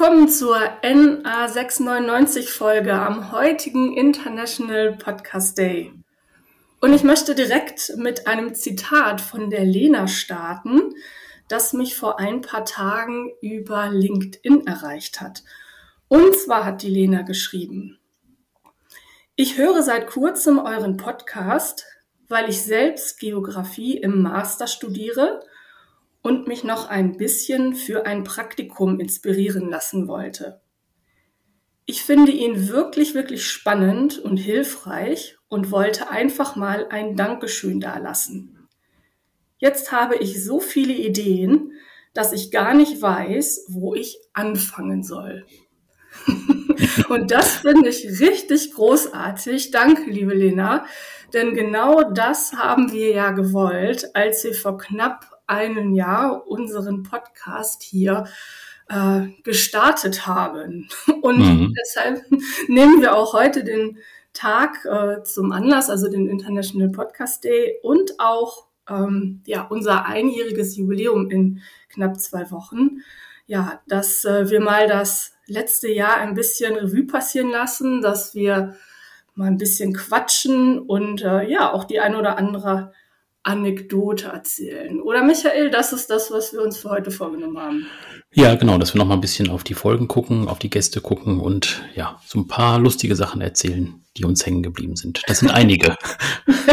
Willkommen zur NA699 Folge am heutigen International Podcast Day. Und ich möchte direkt mit einem Zitat von der Lena starten, das mich vor ein paar Tagen über LinkedIn erreicht hat. Und zwar hat die Lena geschrieben, ich höre seit kurzem euren Podcast, weil ich selbst Geografie im Master studiere und mich noch ein bisschen für ein Praktikum inspirieren lassen wollte. Ich finde ihn wirklich, wirklich spannend und hilfreich und wollte einfach mal ein Dankeschön dalassen. Jetzt habe ich so viele Ideen, dass ich gar nicht weiß, wo ich anfangen soll. und das finde ich richtig großartig. Danke, liebe Lena. Denn genau das haben wir ja gewollt, als wir vor knapp einem Jahr unseren Podcast hier äh, gestartet haben. Und mhm. deshalb nehmen wir auch heute den Tag äh, zum Anlass, also den International Podcast Day und auch ähm, ja, unser einjähriges Jubiläum in knapp zwei Wochen. Ja, dass äh, wir mal das letzte Jahr ein bisschen Revue passieren lassen, dass wir mal ein bisschen quatschen und äh, ja, auch die ein oder andere Anekdote erzählen. Oder Michael, das ist das, was wir uns für heute vorgenommen haben. Ja, genau, dass wir noch mal ein bisschen auf die Folgen gucken, auf die Gäste gucken und ja, so ein paar lustige Sachen erzählen, die uns hängen geblieben sind. Das sind einige.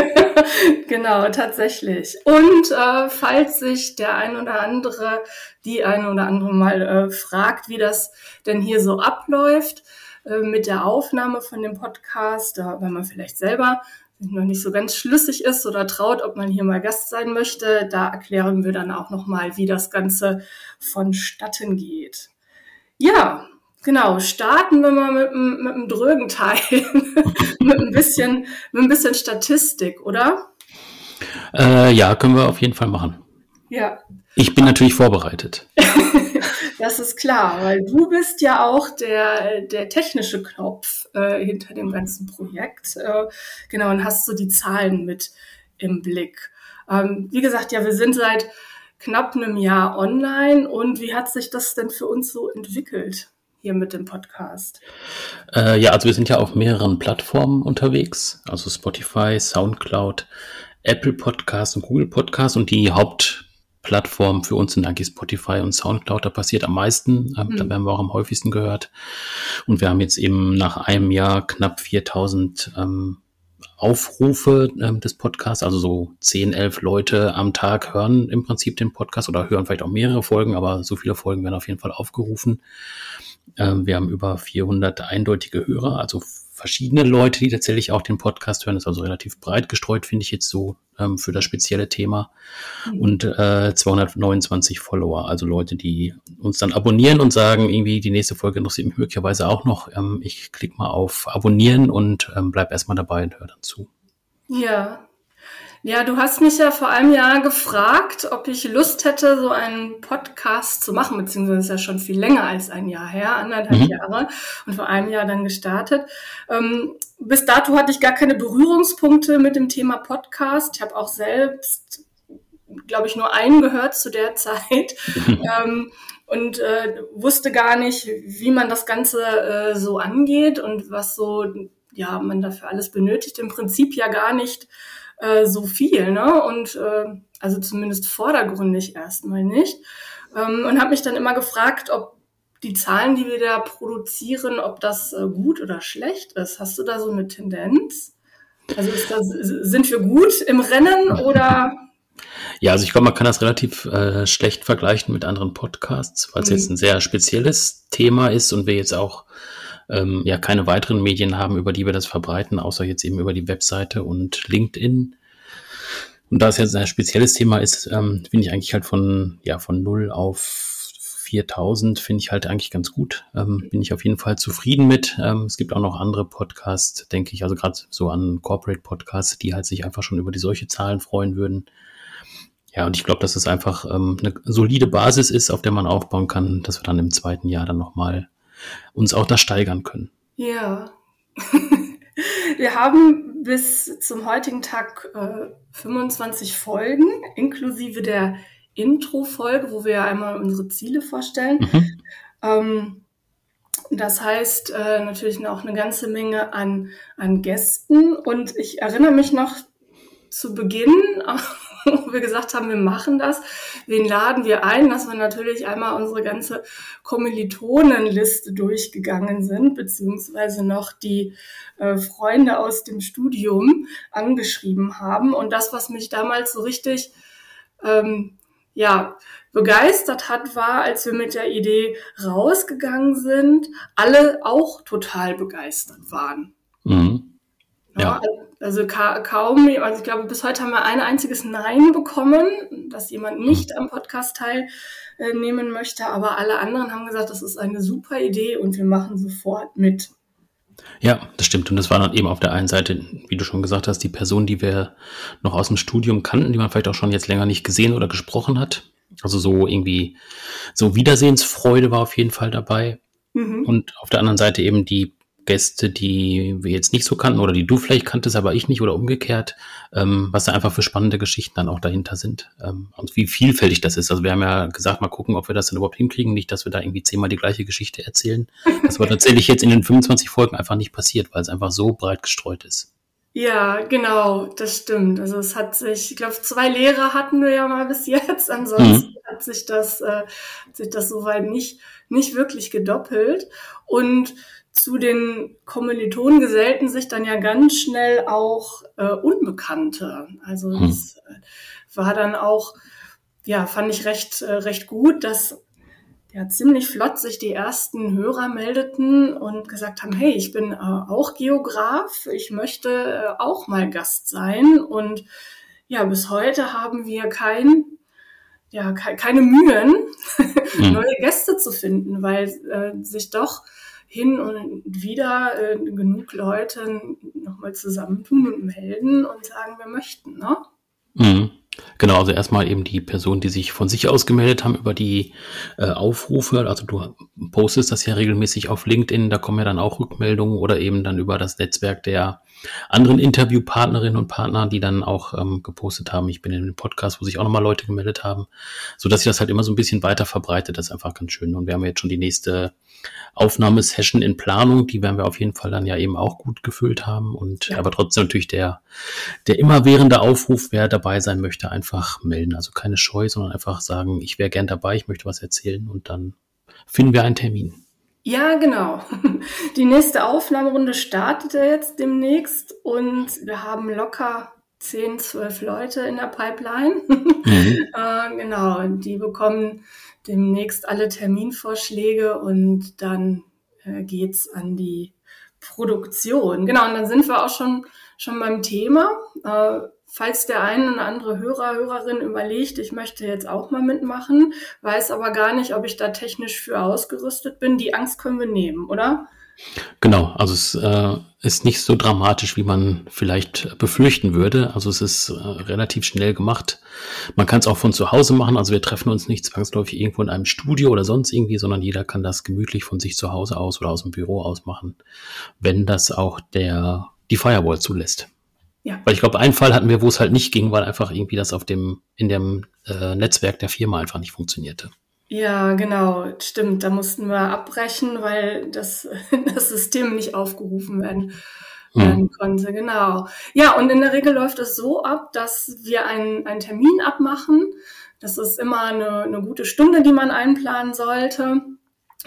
genau, tatsächlich. Und äh, falls sich der ein oder andere, die eine oder andere mal äh, fragt, wie das denn hier so abläuft, äh, mit der Aufnahme von dem Podcast, da, wenn man vielleicht selber noch nicht so ganz schlüssig ist oder traut, ob man hier mal Gast sein möchte, da erklären wir dann auch nochmal, wie das Ganze vonstatten geht. Ja, genau. Starten wir mal mit, mit einem drögen Teil, mit ein bisschen, mit ein bisschen Statistik, oder? Äh, ja, können wir auf jeden Fall machen. Ja. Ich bin natürlich vorbereitet. Das ist klar, weil du bist ja auch der, der technische Knopf äh, hinter dem ganzen Projekt. Äh, genau, und hast so die Zahlen mit im Blick. Ähm, wie gesagt, ja, wir sind seit knapp einem Jahr online und wie hat sich das denn für uns so entwickelt? hier mit dem Podcast? Äh, ja, also wir sind ja auf mehreren Plattformen unterwegs, also Spotify, SoundCloud, Apple Podcast und Google Podcast und die Haupt Plattformen für uns sind eigentlich Spotify und Soundcloud. Da passiert am meisten. Mhm. Da werden wir auch am häufigsten gehört. Und wir haben jetzt eben nach einem Jahr knapp 4000 ähm, Aufrufe ähm, des Podcasts. Also so 10, 11 Leute am Tag hören im Prinzip den Podcast oder hören vielleicht auch mehrere Folgen, aber so viele Folgen werden auf jeden Fall aufgerufen. Ähm, wir haben über 400 eindeutige Hörer, also verschiedene Leute, die tatsächlich auch den Podcast hören. Das ist also relativ breit gestreut, finde ich jetzt so ähm, für das spezielle Thema. Mhm. Und äh, 229 Follower, also Leute, die uns dann abonnieren und sagen, irgendwie die nächste Folge interessiert mich möglicherweise auch noch. Ähm, ich klicke mal auf Abonnieren und ähm, bleib erstmal dabei und höre dann zu. Ja, ja, du hast mich ja vor einem Jahr gefragt, ob ich Lust hätte, so einen Podcast zu machen, beziehungsweise ist ja schon viel länger als ein Jahr her, anderthalb mhm. Jahre und vor einem Jahr dann gestartet. Ähm, bis dato hatte ich gar keine Berührungspunkte mit dem Thema Podcast. Ich habe auch selbst, glaube ich, nur einen gehört zu der Zeit. ähm, und äh, wusste gar nicht, wie man das Ganze äh, so angeht und was so ja man dafür alles benötigt. Im Prinzip ja gar nicht äh, so viel, ne? Und äh, also zumindest vordergründig erstmal nicht. Ähm, und habe mich dann immer gefragt, ob die Zahlen, die wir da produzieren, ob das äh, gut oder schlecht ist. Hast du da so eine Tendenz? Also das, sind wir gut im Rennen oder? Ja, also ich glaube, man kann das relativ äh, schlecht vergleichen mit anderen Podcasts, weil es mhm. jetzt ein sehr spezielles Thema ist und wir jetzt auch ähm, ja keine weiteren Medien haben, über die wir das verbreiten, außer jetzt eben über die Webseite und LinkedIn. Und da es jetzt ein spezielles Thema ist, ähm, finde ich eigentlich halt von, ja, von null auf 4000 finde ich halt eigentlich ganz gut. Ähm, bin ich auf jeden Fall zufrieden mit. Ähm, es gibt auch noch andere Podcasts, denke ich, also gerade so an Corporate Podcasts, die halt sich einfach schon über die solche Zahlen freuen würden. Ja, und ich glaube, dass es einfach ähm, eine solide Basis ist, auf der man aufbauen kann, dass wir dann im zweiten Jahr dann nochmal uns auch da steigern können. Ja. Wir haben bis zum heutigen Tag äh, 25 Folgen, inklusive der Intro-Folge, wo wir einmal unsere Ziele vorstellen. Mhm. Ähm, das heißt äh, natürlich auch eine ganze Menge an, an Gästen. Und ich erinnere mich noch zu Beginn, wo wir gesagt haben, wir machen das. Wen laden wir ein? Dass wir natürlich einmal unsere ganze Kommilitonenliste durchgegangen sind, beziehungsweise noch die äh, Freunde aus dem Studium angeschrieben haben. Und das, was mich damals so richtig ähm, ja, begeistert hat, war, als wir mit der Idee rausgegangen sind, alle auch total begeistert waren. Mhm. Ja. Also ka kaum, also ich glaube, bis heute haben wir ein einziges Nein bekommen, dass jemand nicht am Podcast teilnehmen möchte, aber alle anderen haben gesagt, das ist eine super Idee und wir machen sofort mit. Ja, das stimmt. Und das war dann eben auf der einen Seite, wie du schon gesagt hast, die Person, die wir noch aus dem Studium kannten, die man vielleicht auch schon jetzt länger nicht gesehen oder gesprochen hat. Also so irgendwie, so Wiedersehensfreude war auf jeden Fall dabei. Mhm. Und auf der anderen Seite eben die Gäste, die wir jetzt nicht so kannten oder die du vielleicht kanntest, aber ich nicht oder umgekehrt, ähm, was da einfach für spannende Geschichten dann auch dahinter sind ähm, und wie vielfältig das ist. Also wir haben ja gesagt, mal gucken, ob wir das dann überhaupt hinkriegen, nicht, dass wir da irgendwie zehnmal die gleiche Geschichte erzählen. Das war tatsächlich jetzt in den 25 Folgen einfach nicht passiert, weil es einfach so breit gestreut ist. Ja, genau, das stimmt. Also es hat sich, ich glaube, zwei Lehrer hatten wir ja mal bis jetzt. Ansonsten mhm. hat sich das, äh, hat sich das soweit nicht, nicht wirklich gedoppelt. Und zu den Kommilitonen gesellten sich dann ja ganz schnell auch äh, Unbekannte. Also hm. es äh, war dann auch, ja, fand ich recht, äh, recht gut, dass ja ziemlich flott sich die ersten Hörer meldeten und gesagt haben, hey, ich bin äh, auch Geograf, ich möchte äh, auch mal Gast sein. Und ja, bis heute haben wir kein, ja, ke keine Mühen, mhm. neue Gäste zu finden, weil äh, sich doch hin und wieder äh, genug Leute nochmal zusammentun und melden und sagen, wir möchten, ne? Mhm. Genau, also erstmal eben die Personen, die sich von sich aus gemeldet haben über die äh, Aufrufe. Also du postest das ja regelmäßig auf LinkedIn, da kommen ja dann auch Rückmeldungen oder eben dann über das Netzwerk der anderen Interviewpartnerinnen und Partner, die dann auch ähm, gepostet haben. Ich bin in einem Podcast, wo sich auch nochmal Leute gemeldet haben, so dass sich das halt immer so ein bisschen weiter verbreitet. Das ist einfach ganz schön. Und wir haben jetzt schon die nächste Aufnahmesession in Planung. Die werden wir auf jeden Fall dann ja eben auch gut gefüllt haben. Und ja. aber trotzdem natürlich der, der immerwährende Aufruf, wer dabei sein möchte, einfach melden. Also keine Scheu, sondern einfach sagen, ich wäre gern dabei, ich möchte was erzählen und dann finden wir einen Termin. Ja, genau. Die nächste Aufnahmerunde startet ja jetzt demnächst und wir haben locker 10, 12 Leute in der Pipeline. Mhm. äh, genau, die bekommen demnächst alle Terminvorschläge und dann äh, geht's an die Produktion. Genau, und dann sind wir auch schon, schon beim Thema. Äh, falls der eine oder andere Hörer, Hörerin überlegt, ich möchte jetzt auch mal mitmachen, weiß aber gar nicht, ob ich da technisch für ausgerüstet bin, die Angst können wir nehmen, oder? Genau, also es äh, ist nicht so dramatisch, wie man vielleicht befürchten würde. Also es ist äh, relativ schnell gemacht. Man kann es auch von zu Hause machen. Also wir treffen uns nicht zwangsläufig irgendwo in einem Studio oder sonst irgendwie, sondern jeder kann das gemütlich von sich zu Hause aus oder aus dem Büro aus machen, wenn das auch der die Firewall zulässt. Ja. Weil ich glaube, einen Fall hatten wir, wo es halt nicht ging, weil einfach irgendwie das auf dem in dem äh, Netzwerk der Firma einfach nicht funktionierte. Ja, genau, stimmt. Da mussten wir abbrechen, weil das, das System nicht aufgerufen werden, hm. werden konnte. Genau. Ja, und in der Regel läuft es so ab, dass wir einen, einen Termin abmachen. Das ist immer eine, eine gute Stunde, die man einplanen sollte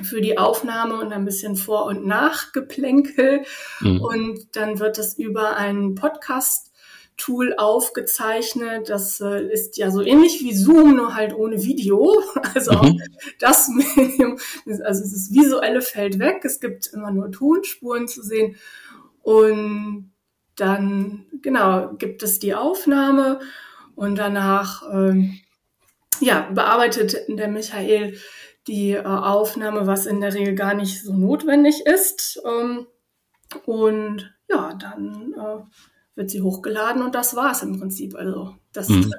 für die Aufnahme und ein bisschen Vor- und Nachgeplänkel. Mhm. Und dann wird es über einen Podcast Tool aufgezeichnet. Das äh, ist ja so ähnlich wie Zoom, nur halt ohne Video. Also mhm. das Medium, also das Visuelle fällt weg. Es gibt immer nur Tonspuren zu sehen. Und dann, genau, gibt es die Aufnahme und danach, ähm, ja, bearbeitet der Michael die äh, Aufnahme, was in der Regel gar nicht so notwendig ist. Ähm, und ja, dann äh, wird sie hochgeladen und das war es im Prinzip. Also das, mhm.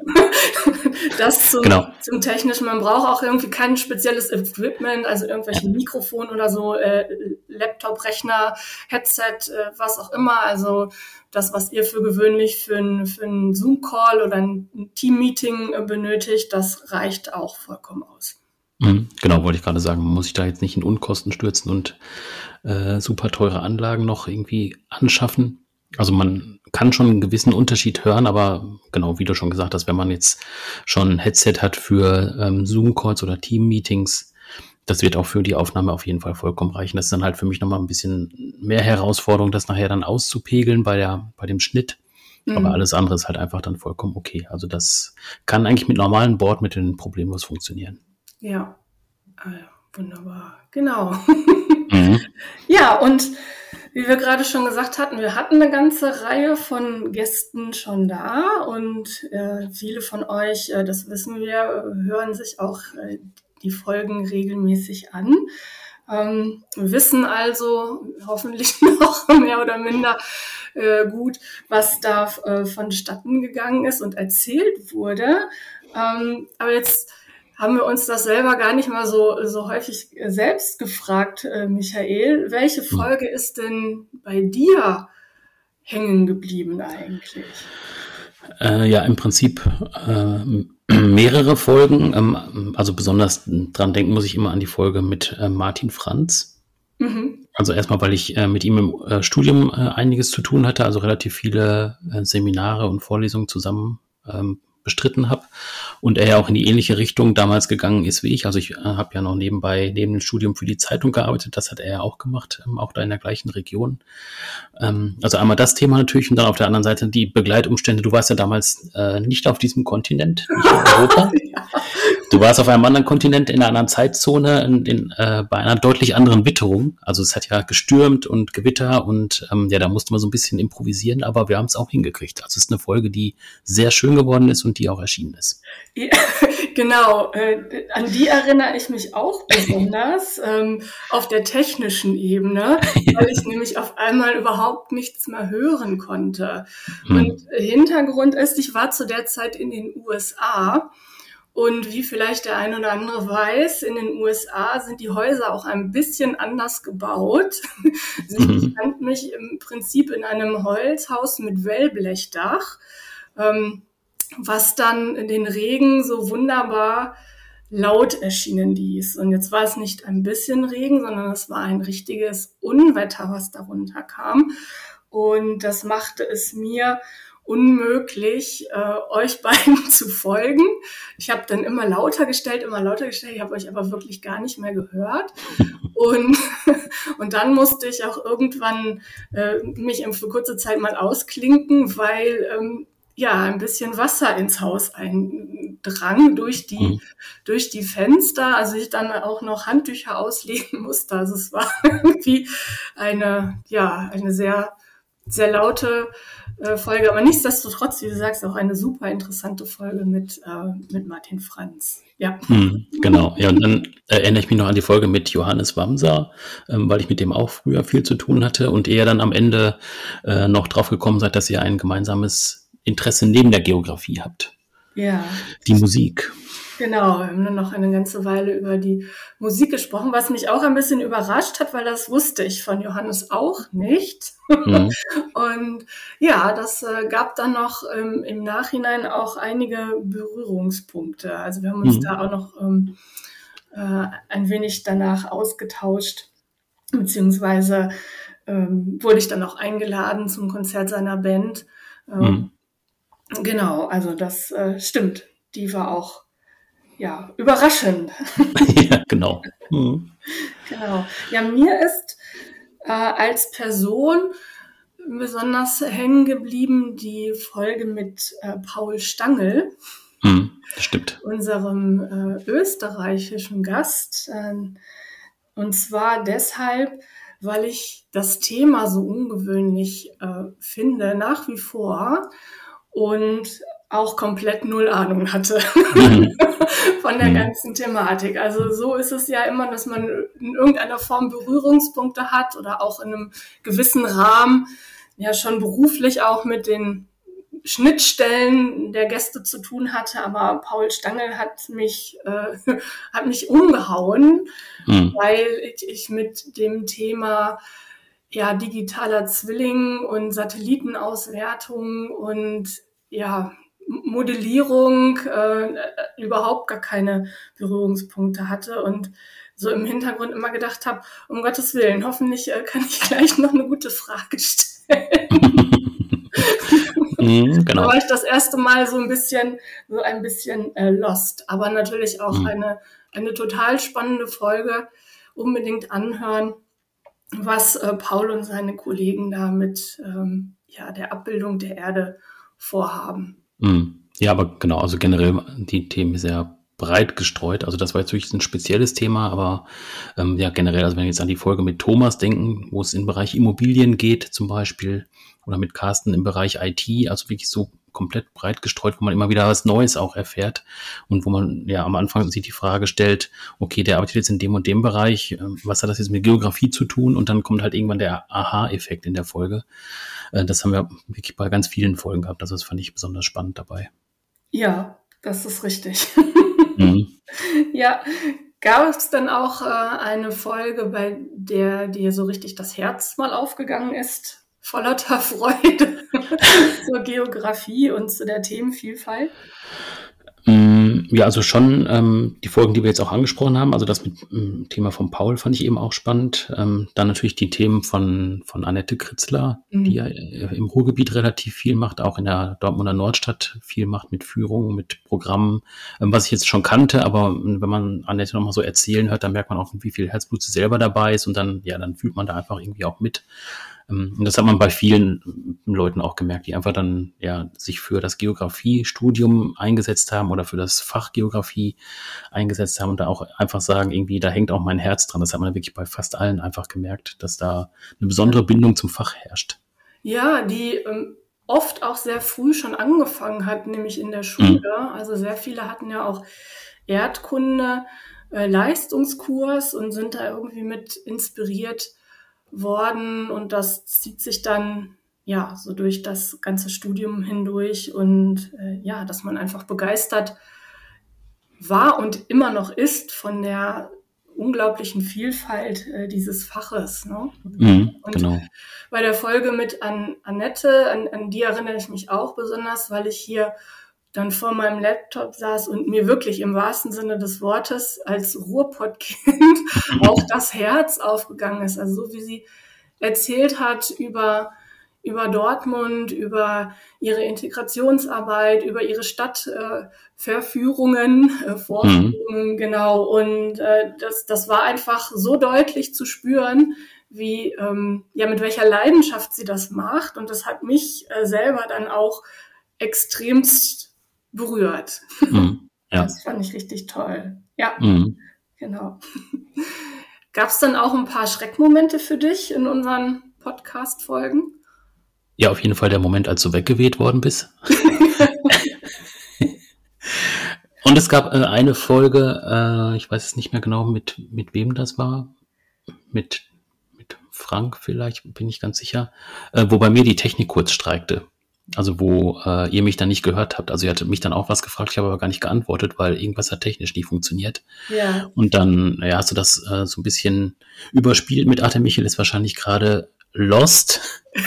das zum, genau. zum Technischen. Man braucht auch irgendwie kein spezielles Equipment, also irgendwelche Mikrofon oder so, äh, Laptop, Rechner, Headset, äh, was auch immer. Also das, was ihr für gewöhnlich für ein, für ein Zoom-Call oder ein Team-Meeting äh, benötigt, das reicht auch vollkommen aus. Mhm, genau, wollte ich gerade sagen. Man muss sich da jetzt nicht in Unkosten stürzen und äh, super teure Anlagen noch irgendwie anschaffen. Also man kann schon einen gewissen Unterschied hören, aber genau, wie du schon gesagt hast, wenn man jetzt schon ein Headset hat für ähm, Zoom-Calls oder Team-Meetings, das wird auch für die Aufnahme auf jeden Fall vollkommen reichen. Das ist dann halt für mich nochmal ein bisschen mehr Herausforderung, das nachher dann auszupegeln bei der, bei dem Schnitt. Mhm. Aber alles andere ist halt einfach dann vollkommen okay. Also das kann eigentlich mit normalen Bordmitteln problemlos funktionieren. Ja, ah, wunderbar. Genau. Mhm. ja, und wie wir gerade schon gesagt hatten, wir hatten eine ganze Reihe von Gästen schon da und äh, viele von euch, äh, das wissen wir, hören sich auch äh, die Folgen regelmäßig an. Ähm, wissen also hoffentlich noch mehr oder minder äh, gut, was da äh, vonstatten gegangen ist und erzählt wurde. Ähm, aber jetzt haben wir uns das selber gar nicht mal so, so häufig selbst gefragt, äh, Michael. Welche hm. Folge ist denn bei dir hängen geblieben eigentlich? Äh, ja, im Prinzip äh, mehrere Folgen. Ähm, also besonders dran denken muss ich immer an die Folge mit äh, Martin Franz. Mhm. Also erstmal, weil ich äh, mit ihm im äh, Studium einiges zu tun hatte, also relativ viele Seminare und Vorlesungen zusammen ähm, bestritten habe und er ja auch in die ähnliche Richtung damals gegangen ist wie ich. Also ich äh, habe ja noch nebenbei neben dem Studium für die Zeitung gearbeitet, das hat er ja auch gemacht, ähm, auch da in der gleichen Region. Ähm, also einmal das Thema natürlich und dann auf der anderen Seite die Begleitumstände. Du warst ja damals äh, nicht auf diesem Kontinent, nicht in Europa. Du warst auf einem anderen Kontinent, in einer anderen Zeitzone, in, in, äh, bei einer deutlich anderen Witterung. Also es hat ja gestürmt und Gewitter und ähm, ja, da musste man so ein bisschen improvisieren, aber wir haben es auch hingekriegt. Also es ist eine Folge, die sehr schön geworden ist und die auch erschienen ist. Ja, genau, äh, an die erinnere ich mich auch besonders ähm, auf der technischen Ebene, weil ich nämlich auf einmal überhaupt nichts mehr hören konnte. Hm. Und Hintergrund ist, ich war zu der Zeit in den USA und wie vielleicht der ein oder andere weiß, in den USA sind die Häuser auch ein bisschen anders gebaut. Ich mhm. befand mich im Prinzip in einem Holzhaus mit Wellblechdach, ähm, was dann in den Regen so wunderbar laut erschienen ließ. Und jetzt war es nicht ein bisschen Regen, sondern es war ein richtiges Unwetter, was darunter kam. Und das machte es mir unmöglich, äh, euch beiden zu folgen. Ich habe dann immer lauter gestellt, immer lauter gestellt. Ich habe euch aber wirklich gar nicht mehr gehört. Und, und dann musste ich auch irgendwann äh, mich für kurze Zeit mal ausklinken, weil ähm, ja ein bisschen Wasser ins Haus eindrang durch die mhm. durch die Fenster. Also ich dann auch noch Handtücher auslegen musste. Also es war irgendwie eine ja eine sehr sehr laute äh, Folge, aber nichtsdestotrotz, wie du sagst, auch eine super interessante Folge mit, äh, mit Martin Franz. Ja. Hm, genau. Ja, und dann erinnere ich mich noch an die Folge mit Johannes Wamser, ähm, weil ich mit dem auch früher viel zu tun hatte und er dann am Ende äh, noch drauf gekommen seid, dass ihr ein gemeinsames Interesse neben der Geografie habt. Ja. Die Musik. Genau, wir haben dann noch eine ganze Weile über die Musik gesprochen, was mich auch ein bisschen überrascht hat, weil das wusste ich von Johannes auch nicht. Mhm. Und ja, das äh, gab dann noch ähm, im Nachhinein auch einige Berührungspunkte. Also wir haben uns mhm. da auch noch ähm, äh, ein wenig danach ausgetauscht, beziehungsweise ähm, wurde ich dann auch eingeladen zum Konzert seiner Band. Ähm, mhm. Genau, also das äh, stimmt. Die war auch ja, überraschend. ja, genau. Mhm. Genau. Ja, mir ist äh, als Person besonders hängen geblieben die Folge mit äh, Paul Stangl. Mhm, stimmt. Unserem äh, österreichischen Gast. Ähm, und zwar deshalb, weil ich das Thema so ungewöhnlich äh, finde, nach wie vor. Und auch komplett null Ahnung hatte mhm. von der mhm. ganzen Thematik. Also so ist es ja immer, dass man in irgendeiner Form Berührungspunkte hat oder auch in einem gewissen Rahmen ja schon beruflich auch mit den Schnittstellen der Gäste zu tun hatte, aber Paul Stangl hat mich äh, hat mich umgehauen, mhm. weil ich, ich mit dem Thema ja digitaler Zwilling und Satellitenauswertung und ja Modellierung, äh, überhaupt gar keine Berührungspunkte hatte und so im Hintergrund immer gedacht habe, um Gottes Willen, hoffentlich äh, kann ich gleich noch eine gute Frage stellen. mhm, genau. Da war ich das erste Mal so ein bisschen, so ein bisschen äh, lost. Aber natürlich auch mhm. eine, eine total spannende Folge. Unbedingt anhören, was äh, Paul und seine Kollegen da mit ähm, ja, der Abbildung der Erde vorhaben. Mhm. Ja, aber genau, also generell die Themen sehr breit gestreut. Also das war jetzt wirklich ein spezielles Thema, aber ähm, ja generell, also wenn wir jetzt an die Folge mit Thomas denken, wo es im Bereich Immobilien geht zum Beispiel, oder mit Carsten im Bereich IT, also wirklich so komplett breit gestreut, wo man immer wieder was Neues auch erfährt und wo man ja am Anfang sich die Frage stellt, okay, der arbeitet jetzt in dem und dem Bereich, ähm, was hat das jetzt mit Geografie zu tun? Und dann kommt halt irgendwann der Aha-Effekt in der Folge. Äh, das haben wir wirklich bei ganz vielen Folgen gehabt. Also das fand ich besonders spannend dabei. Ja, das ist richtig. Mhm. Ja, gab es dann auch äh, eine Folge, bei der dir so richtig das Herz mal aufgegangen ist? Voller Freude zur Geografie und zu der Themenvielfalt? Mm, ja, also schon ähm, die Folgen, die wir jetzt auch angesprochen haben. Also das mit dem mm, Thema von Paul fand ich eben auch spannend. Ähm, dann natürlich die Themen von, von Annette Kritzler, mhm. die ja äh, im Ruhrgebiet relativ viel macht, auch in der Dortmunder Nordstadt viel macht mit Führung, mit Programmen, ähm, was ich jetzt schon kannte. Aber wenn man Annette nochmal so erzählen hört, dann merkt man auch, wie viel Herzblut sie selber dabei ist und dann, ja, dann fühlt man da einfach irgendwie auch mit. Ähm, und das hat man bei vielen Leuten auch gemerkt, die einfach dann ja sich für das Geografiestudium eingesetzt haben oder für das Fach Geografie eingesetzt haben und da auch einfach sagen, irgendwie, da hängt auch mein Herz dran. Das hat man wirklich bei fast allen einfach gemerkt, dass da eine besondere Bindung zum Fach herrscht. Ja, die ähm, oft auch sehr früh schon angefangen hat, nämlich in der Schule. Mhm. Also sehr viele hatten ja auch Erdkunde, äh, Leistungskurs und sind da irgendwie mit inspiriert worden und das zieht sich dann ja so durch das ganze Studium hindurch und äh, ja, dass man einfach begeistert war und immer noch ist von der unglaublichen Vielfalt äh, dieses Faches. Ne? Mhm, und genau. bei der Folge mit an Annette, an, an die erinnere ich mich auch besonders, weil ich hier dann vor meinem Laptop saß und mir wirklich im wahrsten Sinne des Wortes als Ruhrpottkind auch das Herz aufgegangen ist. Also so wie sie erzählt hat über, über Dortmund, über ihre Integrationsarbeit, über ihre Stadtverführungen, äh, äh, Vorführungen, mhm. genau. Und äh, das, das war einfach so deutlich zu spüren, wie, ähm, ja, mit welcher Leidenschaft sie das macht. Und das hat mich äh, selber dann auch extremst berührt. Mhm, ja. Das fand ich richtig toll. Ja, mhm. genau. Gab es dann auch ein paar Schreckmomente für dich in unseren Podcast-Folgen? Ja, auf jeden Fall der Moment, als du weggeweht worden bist. Und es gab äh, eine Folge, äh, ich weiß es nicht mehr genau, mit, mit wem das war. Mit, mit Frank vielleicht, bin ich ganz sicher. Äh, wo bei mir die Technik kurz streikte. Also wo äh, ihr mich dann nicht gehört habt. Also ihr hattet mich dann auch was gefragt, ich habe aber gar nicht geantwortet, weil irgendwas hat technisch nicht funktioniert. Ja. Und dann ja, hast du das äh, so ein bisschen überspielt mit Arte Michel ist wahrscheinlich gerade lost.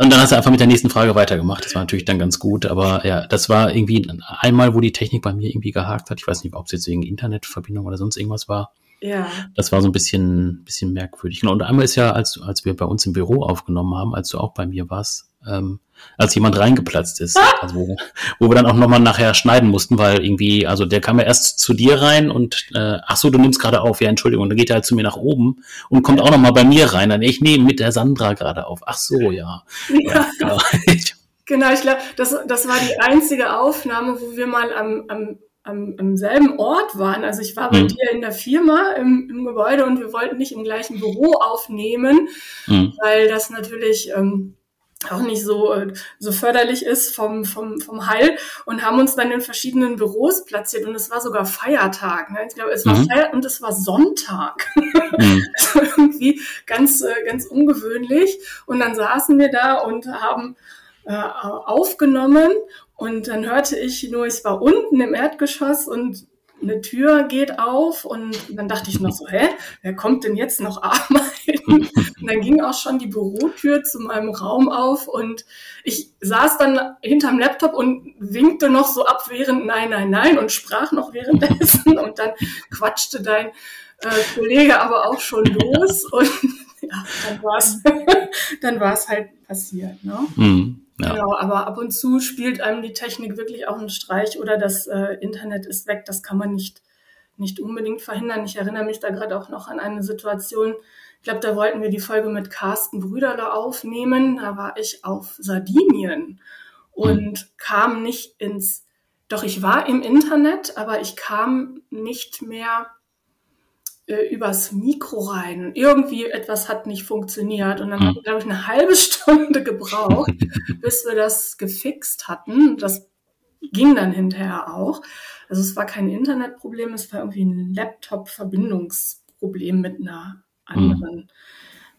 Und dann hast du einfach mit der nächsten Frage weitergemacht. Das war natürlich dann ganz gut, aber ja, das war irgendwie einmal, wo die Technik bei mir irgendwie gehakt hat. Ich weiß nicht, ob es jetzt wegen Internetverbindung oder sonst irgendwas war. Ja. Das war so ein bisschen, bisschen merkwürdig. Genau. Und einmal ist ja, als, als wir bei uns im Büro aufgenommen haben, als du auch bei mir warst, ähm, als jemand reingeplatzt ist. Also wo, wo wir dann auch nochmal nachher schneiden mussten, weil irgendwie, also der kam ja erst zu dir rein und äh, ach so, du nimmst gerade auf, ja, Entschuldigung, dann geht er halt zu mir nach oben und kommt auch nochmal bei mir rein. Dann ich nehme mit der Sandra gerade auf. Ach so, ja. ja. Genau. genau, ich glaube, das, das war die einzige Aufnahme, wo wir mal am, am am, am selben Ort waren. Also ich war bei mhm. dir in der Firma im, im, Gebäude und wir wollten nicht im gleichen Büro aufnehmen, mhm. weil das natürlich ähm, auch nicht so, äh, so förderlich ist vom, vom, vom Hall und haben uns dann in verschiedenen Büros platziert und es war sogar Feiertag. Ne? Ich glaube, es war mhm. Feiertag und es war Sonntag. Mhm. also irgendwie ganz, äh, ganz ungewöhnlich. Und dann saßen wir da und haben äh, aufgenommen und dann hörte ich nur, ich war unten im Erdgeschoss und eine Tür geht auf und dann dachte ich noch so, hä, wer kommt denn jetzt noch arbeiten? und dann ging auch schon die Bürotür zu meinem Raum auf und ich saß dann hinterm Laptop und winkte noch so abwehrend Nein, nein, nein und sprach noch währenddessen und dann quatschte dein äh, Kollege aber auch schon los und ja, dann war es dann war's halt passiert. Ne? Mhm. Ja. Genau, aber ab und zu spielt einem die Technik wirklich auch einen Streich oder das äh, Internet ist weg. Das kann man nicht, nicht unbedingt verhindern. Ich erinnere mich da gerade auch noch an eine Situation. Ich glaube, da wollten wir die Folge mit Carsten Brüderle aufnehmen. Da war ich auf Sardinien und mhm. kam nicht ins, doch ich war im Internet, aber ich kam nicht mehr äh, übers Mikro rein. Irgendwie etwas hat nicht funktioniert. Und dann mhm. habe ich, glaube ich, eine halbe Stunde gebraucht, bis wir das gefixt hatten. Das ging dann hinterher auch. Also es war kein Internetproblem, es war irgendwie ein Laptop-Verbindungsproblem mit einer anderen mhm.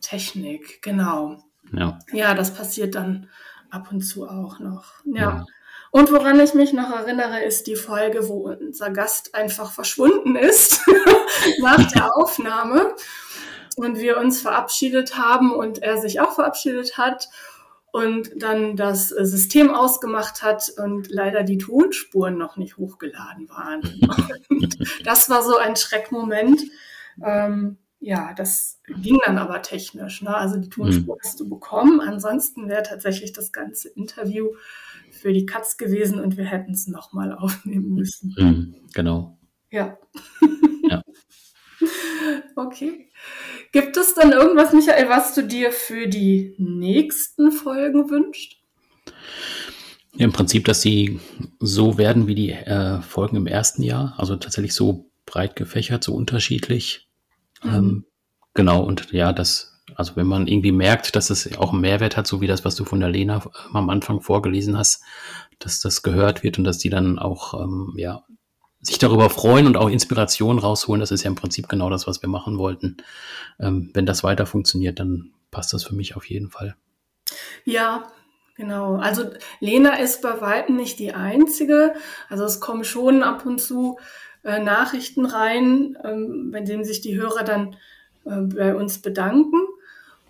Technik. Genau. Ja. ja, das passiert dann ab und zu auch noch. Ja. ja. Und woran ich mich noch erinnere, ist die Folge, wo unser Gast einfach verschwunden ist nach der Aufnahme und wir uns verabschiedet haben und er sich auch verabschiedet hat und dann das System ausgemacht hat und leider die Tonspuren noch nicht hochgeladen waren. Und das war so ein Schreckmoment. Ähm, ja, das ging dann aber technisch. Ne? Also die Tonspur mhm. hast du bekommen. Ansonsten wäre tatsächlich das ganze Interview für die Katz gewesen und wir hätten es nochmal aufnehmen müssen. Mhm, genau. Ja. ja. Okay. Gibt es dann irgendwas, Michael, was du dir für die nächsten Folgen wünschst? Im Prinzip, dass sie so werden wie die äh, Folgen im ersten Jahr, also tatsächlich so breit gefächert, so unterschiedlich. Mhm. Ähm, genau, und ja, das also wenn man irgendwie merkt, dass es auch einen Mehrwert hat, so wie das, was du von der Lena ähm, am Anfang vorgelesen hast, dass das gehört wird und dass die dann auch ähm, ja, sich darüber freuen und auch Inspiration rausholen, das ist ja im Prinzip genau das, was wir machen wollten. Ähm, wenn das weiter funktioniert, dann passt das für mich auf jeden Fall. Ja, Genau, also Lena ist bei weitem nicht die einzige. Also es kommen schon ab und zu äh, Nachrichten rein, ähm, bei denen sich die Hörer dann äh, bei uns bedanken.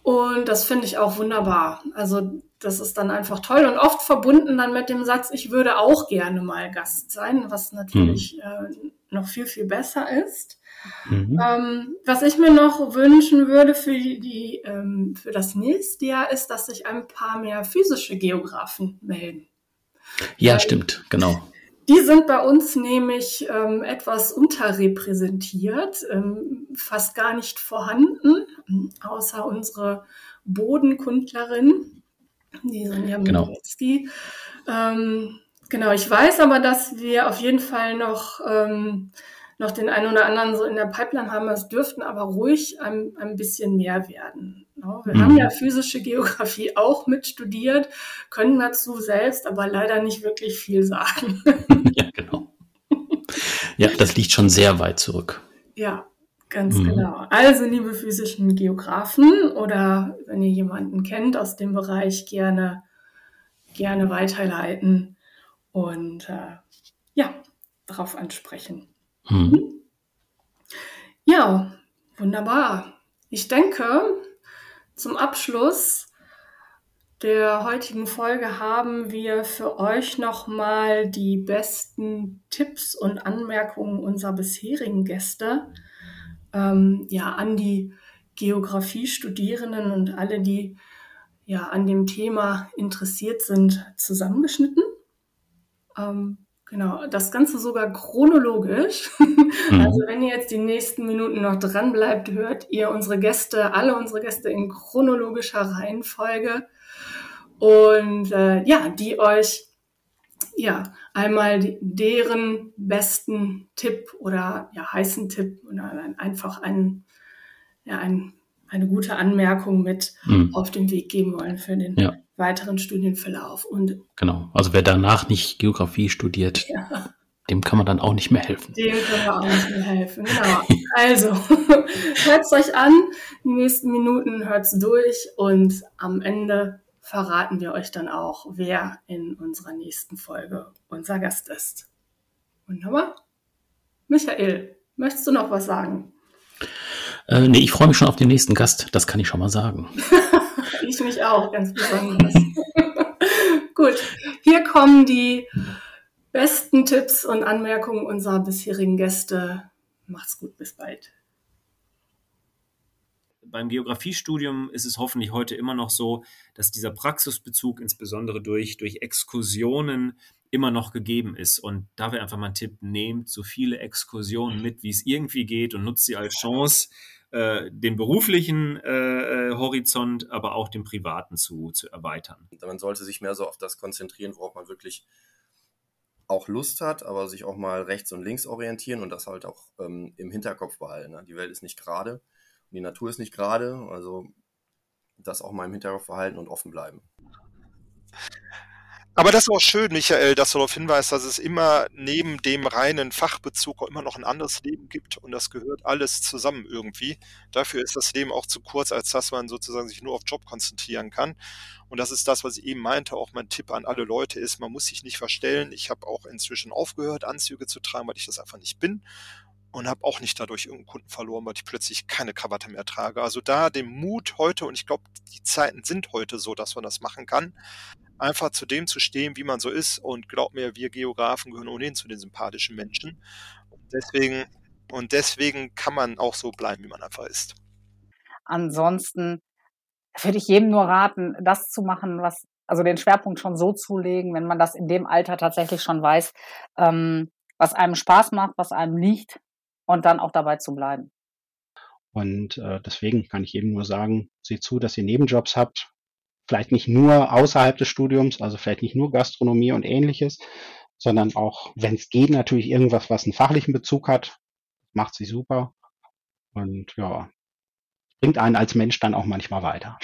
Und das finde ich auch wunderbar. Also das ist dann einfach toll und oft verbunden dann mit dem Satz, ich würde auch gerne mal Gast sein, was natürlich mhm. äh, noch viel, viel besser ist. Mhm. Ähm, was ich mir noch wünschen würde für, die, ähm, für das nächste Jahr ist, dass sich ein paar mehr physische Geografen melden. Ja, Weil stimmt, genau. Die sind bei uns nämlich ähm, etwas unterrepräsentiert, ähm, fast gar nicht vorhanden, außer unsere Bodenkundlerin, die Sonja genau. Milecki. Ähm, genau, ich weiß aber, dass wir auf jeden Fall noch, ähm, noch den einen oder anderen so in der Pipeline haben. Es dürften aber ruhig ein, ein bisschen mehr werden. Ja, wir mhm. haben ja physische Geografie auch mit studiert, können dazu selbst aber leider nicht wirklich viel sagen. ja, genau. Ja, das liegt schon sehr weit zurück. Ja, ganz mhm. genau. Also, liebe physischen Geografen oder wenn ihr jemanden kennt aus dem Bereich, gerne, gerne weiterleiten und äh, ja, darauf ansprechen. Mhm. Ja, wunderbar. Ich denke, zum Abschluss der heutigen Folge haben wir für euch nochmal die besten Tipps und Anmerkungen unserer bisherigen Gäste ähm, ja, an die Geografiestudierenden und alle, die ja an dem Thema interessiert sind, zusammengeschnitten. Ähm, Genau, das Ganze sogar chronologisch. Mhm. Also wenn ihr jetzt die nächsten Minuten noch dran bleibt, hört ihr unsere Gäste, alle unsere Gäste in chronologischer Reihenfolge und äh, ja, die euch ja einmal deren besten Tipp oder ja heißen Tipp oder einfach ein, ja, ein, eine gute Anmerkung mit mhm. auf den Weg geben wollen für den ja weiteren Studienverlauf. Und genau, also wer danach nicht Geografie studiert, ja. dem kann man dann auch nicht mehr helfen. Dem können wir auch nicht mehr helfen, genau. also, hört es euch an, die nächsten Minuten hört es durch und am Ende verraten wir euch dann auch, wer in unserer nächsten Folge unser Gast ist. Wunderbar. Michael, möchtest du noch was sagen? Äh, nee, ich freue mich schon auf den nächsten Gast, das kann ich schon mal sagen. ich mich auch, ganz besonders. Gut, hier kommen die besten Tipps und Anmerkungen unserer bisherigen Gäste. Macht's gut, bis bald. Beim Geografiestudium ist es hoffentlich heute immer noch so, dass dieser Praxisbezug insbesondere durch, durch Exkursionen immer noch gegeben ist. Und da wäre einfach mein Tipp, nehmt so viele Exkursionen mit, wie es irgendwie geht und nutzt sie als Chance, äh, den beruflichen äh, äh, Horizont, aber auch den privaten zu, zu erweitern. Man sollte sich mehr so auf das konzentrieren, worauf man wirklich auch Lust hat, aber sich auch mal rechts und links orientieren und das halt auch ähm, im Hinterkopf behalten. Ne? Die Welt ist nicht gerade und die Natur ist nicht gerade, also das auch mal im Hinterkopf behalten und offen bleiben. Aber das ist auch schön, Michael, dass du darauf hinweist, dass es immer neben dem reinen Fachbezug auch immer noch ein anderes Leben gibt und das gehört alles zusammen irgendwie. Dafür ist das Leben auch zu kurz, als dass man sozusagen sich nur auf Job konzentrieren kann. Und das ist das, was ich eben meinte, auch mein Tipp an alle Leute ist, man muss sich nicht verstellen. Ich habe auch inzwischen aufgehört, Anzüge zu tragen, weil ich das einfach nicht bin und habe auch nicht dadurch irgendeinen Kunden verloren, weil ich plötzlich keine Krawatte mehr trage. Also da den Mut heute, und ich glaube, die Zeiten sind heute so, dass man das machen kann, einfach zu dem zu stehen, wie man so ist. Und glaub mir, wir Geografen gehören ohnehin zu den sympathischen Menschen. Und deswegen, und deswegen kann man auch so bleiben, wie man einfach ist. Ansonsten würde ich jedem nur raten, das zu machen, was, also den Schwerpunkt schon so zu legen, wenn man das in dem Alter tatsächlich schon weiß, ähm, was einem Spaß macht, was einem liegt und dann auch dabei zu bleiben. Und äh, deswegen kann ich eben nur sagen, seht zu, dass ihr Nebenjobs habt, vielleicht nicht nur außerhalb des Studiums, also vielleicht nicht nur Gastronomie und ähnliches, sondern auch, wenn es geht, natürlich irgendwas, was einen fachlichen Bezug hat. Macht sich super. Und ja, bringt einen als Mensch dann auch manchmal weiter.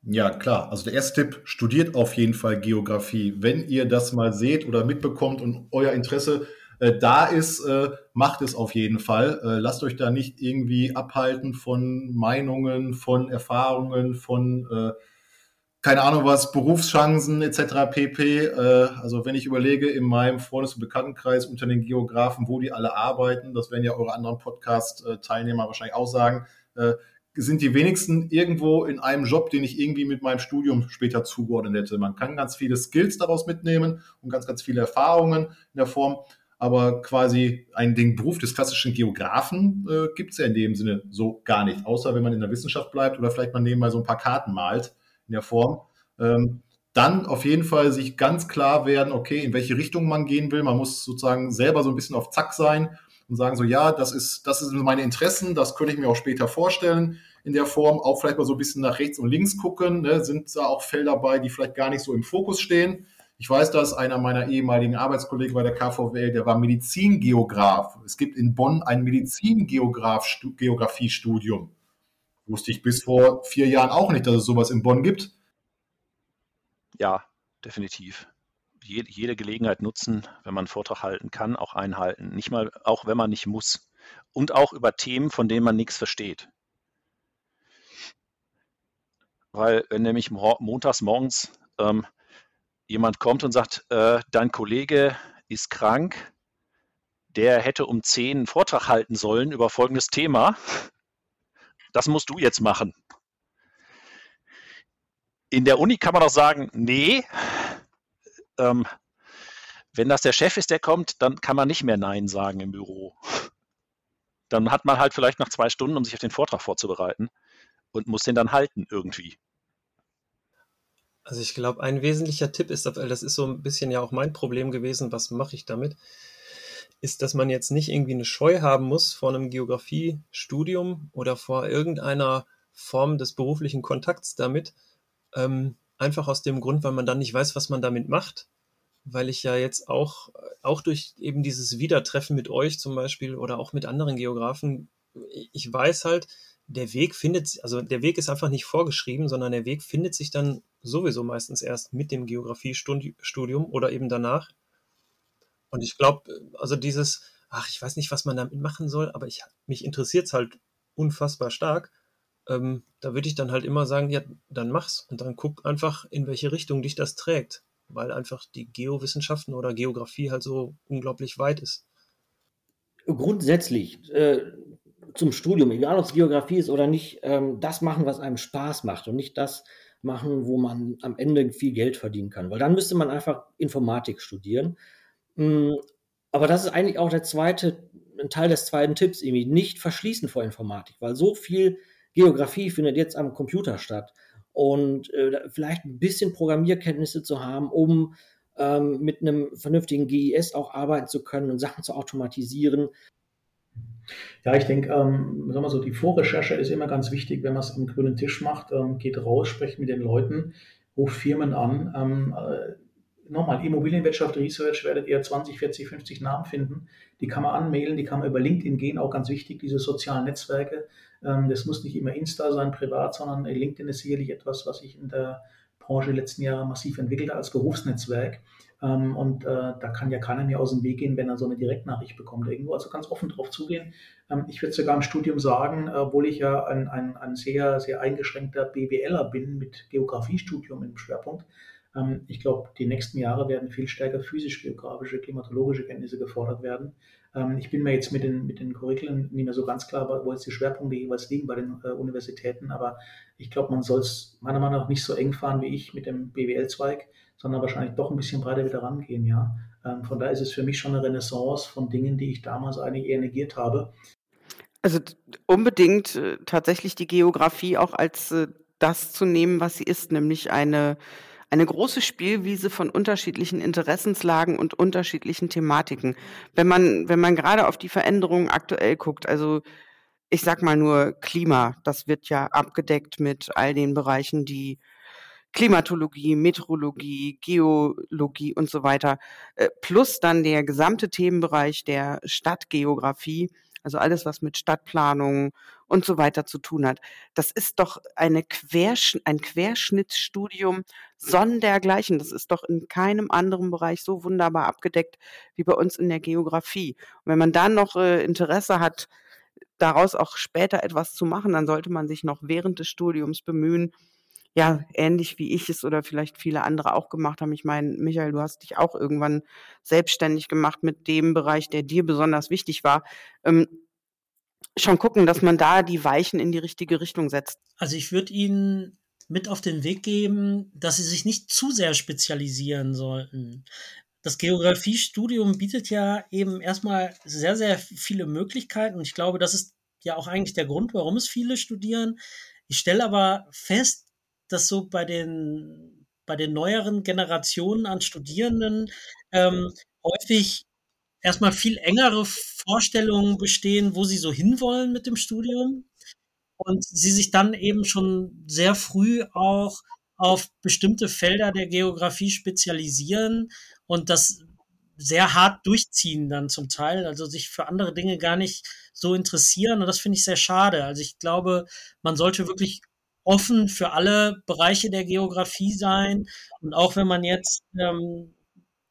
Ja, klar. Also der erste Tipp, studiert auf jeden Fall Geografie. Wenn ihr das mal seht oder mitbekommt und euer Interesse äh, da ist, äh, macht es auf jeden Fall. Äh, lasst euch da nicht irgendwie abhalten von Meinungen, von Erfahrungen, von äh, keine Ahnung was, Berufschancen etc. pp. Äh, also wenn ich überlege in meinem Freundes- und Bekanntenkreis unter den Geografen, wo die alle arbeiten, das werden ja eure anderen Podcast-Teilnehmer wahrscheinlich auch sagen, äh, sind die wenigsten irgendwo in einem Job, den ich irgendwie mit meinem Studium später zugeordnet hätte. Man kann ganz viele Skills daraus mitnehmen und ganz, ganz viele Erfahrungen in der Form aber quasi einen, den Beruf des klassischen Geografen äh, gibt es ja in dem Sinne so gar nicht, außer wenn man in der Wissenschaft bleibt oder vielleicht man nebenbei so ein paar Karten malt in der Form. Ähm, dann auf jeden Fall sich ganz klar werden, okay, in welche Richtung man gehen will. Man muss sozusagen selber so ein bisschen auf Zack sein und sagen so, ja, das ist, das sind meine Interessen, das könnte ich mir auch später vorstellen in der Form. Auch vielleicht mal so ein bisschen nach rechts und links gucken. Ne? Sind da auch Felder dabei, die vielleicht gar nicht so im Fokus stehen? Ich weiß, dass einer meiner ehemaligen Arbeitskollegen bei der KVWL, der war Medizingeograf. Es gibt in Bonn ein Medizingeografiestudium. Wusste ich bis vor vier Jahren auch nicht, dass es sowas in Bonn gibt. Ja, definitiv. Jede, Gelegenheit nutzen, wenn man einen Vortrag halten kann, auch einhalten. Nicht mal, auch wenn man nicht muss. Und auch über Themen, von denen man nichts versteht. Weil wenn nämlich montags morgens ähm, jemand kommt und sagt, äh, dein Kollege ist krank, der hätte um 10 einen Vortrag halten sollen über folgendes Thema. Das musst du jetzt machen. In der Uni kann man auch sagen, nee, ähm, wenn das der Chef ist, der kommt, dann kann man nicht mehr Nein sagen im Büro. Dann hat man halt vielleicht noch zwei Stunden, um sich auf den Vortrag vorzubereiten und muss den dann halten irgendwie. Also ich glaube, ein wesentlicher Tipp ist, weil das ist so ein bisschen ja auch mein Problem gewesen, was mache ich damit, ist, dass man jetzt nicht irgendwie eine Scheu haben muss vor einem Geografiestudium oder vor irgendeiner Form des beruflichen Kontakts damit. Ähm, einfach aus dem Grund, weil man dann nicht weiß, was man damit macht. Weil ich ja jetzt auch, auch durch eben dieses Wiedertreffen mit euch zum Beispiel oder auch mit anderen Geografen, ich weiß halt, der Weg findet, also der Weg ist einfach nicht vorgeschrieben, sondern der Weg findet sich dann sowieso meistens erst mit dem Geografiestudium oder eben danach. Und ich glaube, also dieses, ach, ich weiß nicht, was man damit machen soll, aber ich, mich interessiert es halt unfassbar stark. Ähm, da würde ich dann halt immer sagen, ja, dann mach's und dann guck einfach, in welche Richtung dich das trägt, weil einfach die Geowissenschaften oder Geografie halt so unglaublich weit ist. Grundsätzlich, äh, zum Studium, egal ob es Geografie ist oder nicht, ähm, das machen, was einem Spaß macht und nicht das machen, wo man am Ende viel Geld verdienen kann. Weil dann müsste man einfach Informatik studieren. Mm, aber das ist eigentlich auch der zweite, ein Teil des zweiten Tipps, irgendwie nicht verschließen vor Informatik, weil so viel Geografie findet jetzt am Computer statt. Und äh, vielleicht ein bisschen Programmierkenntnisse zu haben, um ähm, mit einem vernünftigen GIS auch arbeiten zu können und Sachen zu automatisieren. Ja, ich denke, ähm, sagen wir so, die Vorrecherche ist immer ganz wichtig, wenn man es am grünen Tisch macht. Ähm, geht raus, sprecht mit den Leuten, ruft Firmen an. Ähm, äh, nochmal, Immobilienwirtschaft Research werdet ihr 20, 40, 50 Namen finden. Die kann man anmailen, die kann man über LinkedIn gehen, auch ganz wichtig, diese sozialen Netzwerke. Ähm, das muss nicht immer Insta sein, privat, sondern LinkedIn ist sicherlich etwas, was sich in der Branche letzten Jahre massiv entwickelt hat als Berufsnetzwerk. Ähm, und äh, da kann ja keiner mehr aus dem Weg gehen, wenn er so eine Direktnachricht bekommt irgendwo. Also ganz offen drauf zugehen. Ähm, ich würde sogar im Studium sagen, obwohl ich ja ein, ein, ein sehr, sehr eingeschränkter BWLer bin mit Geografiestudium im Schwerpunkt, ähm, ich glaube, die nächsten Jahre werden viel stärker physisch-geografische, klimatologische Kenntnisse gefordert werden. Ähm, ich bin mir jetzt mit den, mit den Curriculum nicht mehr so ganz klar, wo jetzt die Schwerpunkte jeweils liegen bei den äh, Universitäten, aber ich glaube, man soll es meiner Meinung nach nicht so eng fahren wie ich mit dem BWL-Zweig, sondern wahrscheinlich doch ein bisschen breiter wieder rangehen, ja. Ähm, von daher ist es für mich schon eine Renaissance von Dingen, die ich damals eigentlich eher negiert habe. Also unbedingt äh, tatsächlich die Geografie auch als äh, das zu nehmen, was sie ist, nämlich eine eine große Spielwiese von unterschiedlichen Interessenslagen und unterschiedlichen Thematiken. Wenn man, wenn man gerade auf die Veränderungen aktuell guckt, also ich sag mal nur Klima, das wird ja abgedeckt mit all den Bereichen, die Klimatologie, Meteorologie, Geologie und so weiter, äh, plus dann der gesamte Themenbereich der Stadtgeografie, also alles, was mit Stadtplanung und so weiter zu tun hat. Das ist doch eine Quersch ein Querschnittsstudium sondergleichen. Das ist doch in keinem anderen Bereich so wunderbar abgedeckt wie bei uns in der Geografie. Und wenn man dann noch äh, Interesse hat, daraus auch später etwas zu machen, dann sollte man sich noch während des Studiums bemühen, ja, ähnlich wie ich es oder vielleicht viele andere auch gemacht haben. Ich meine, Michael, du hast dich auch irgendwann selbstständig gemacht mit dem Bereich, der dir besonders wichtig war. Ähm, schon gucken, dass man da die Weichen in die richtige Richtung setzt. Also ich würde Ihnen mit auf den Weg geben, dass Sie sich nicht zu sehr spezialisieren sollten. Das Geografiestudium bietet ja eben erstmal sehr, sehr viele Möglichkeiten und ich glaube, das ist ja auch eigentlich der Grund, warum es viele studieren. Ich stelle aber fest, dass so bei den, bei den neueren Generationen an Studierenden ähm, häufig erstmal viel engere Vorstellungen bestehen, wo sie so hinwollen mit dem Studium. Und sie sich dann eben schon sehr früh auch auf bestimmte Felder der Geografie spezialisieren und das sehr hart durchziehen dann zum Teil, also sich für andere Dinge gar nicht so interessieren und das finde ich sehr schade. Also ich glaube, man sollte wirklich offen für alle Bereiche der Geografie sein. Und auch wenn man jetzt ähm,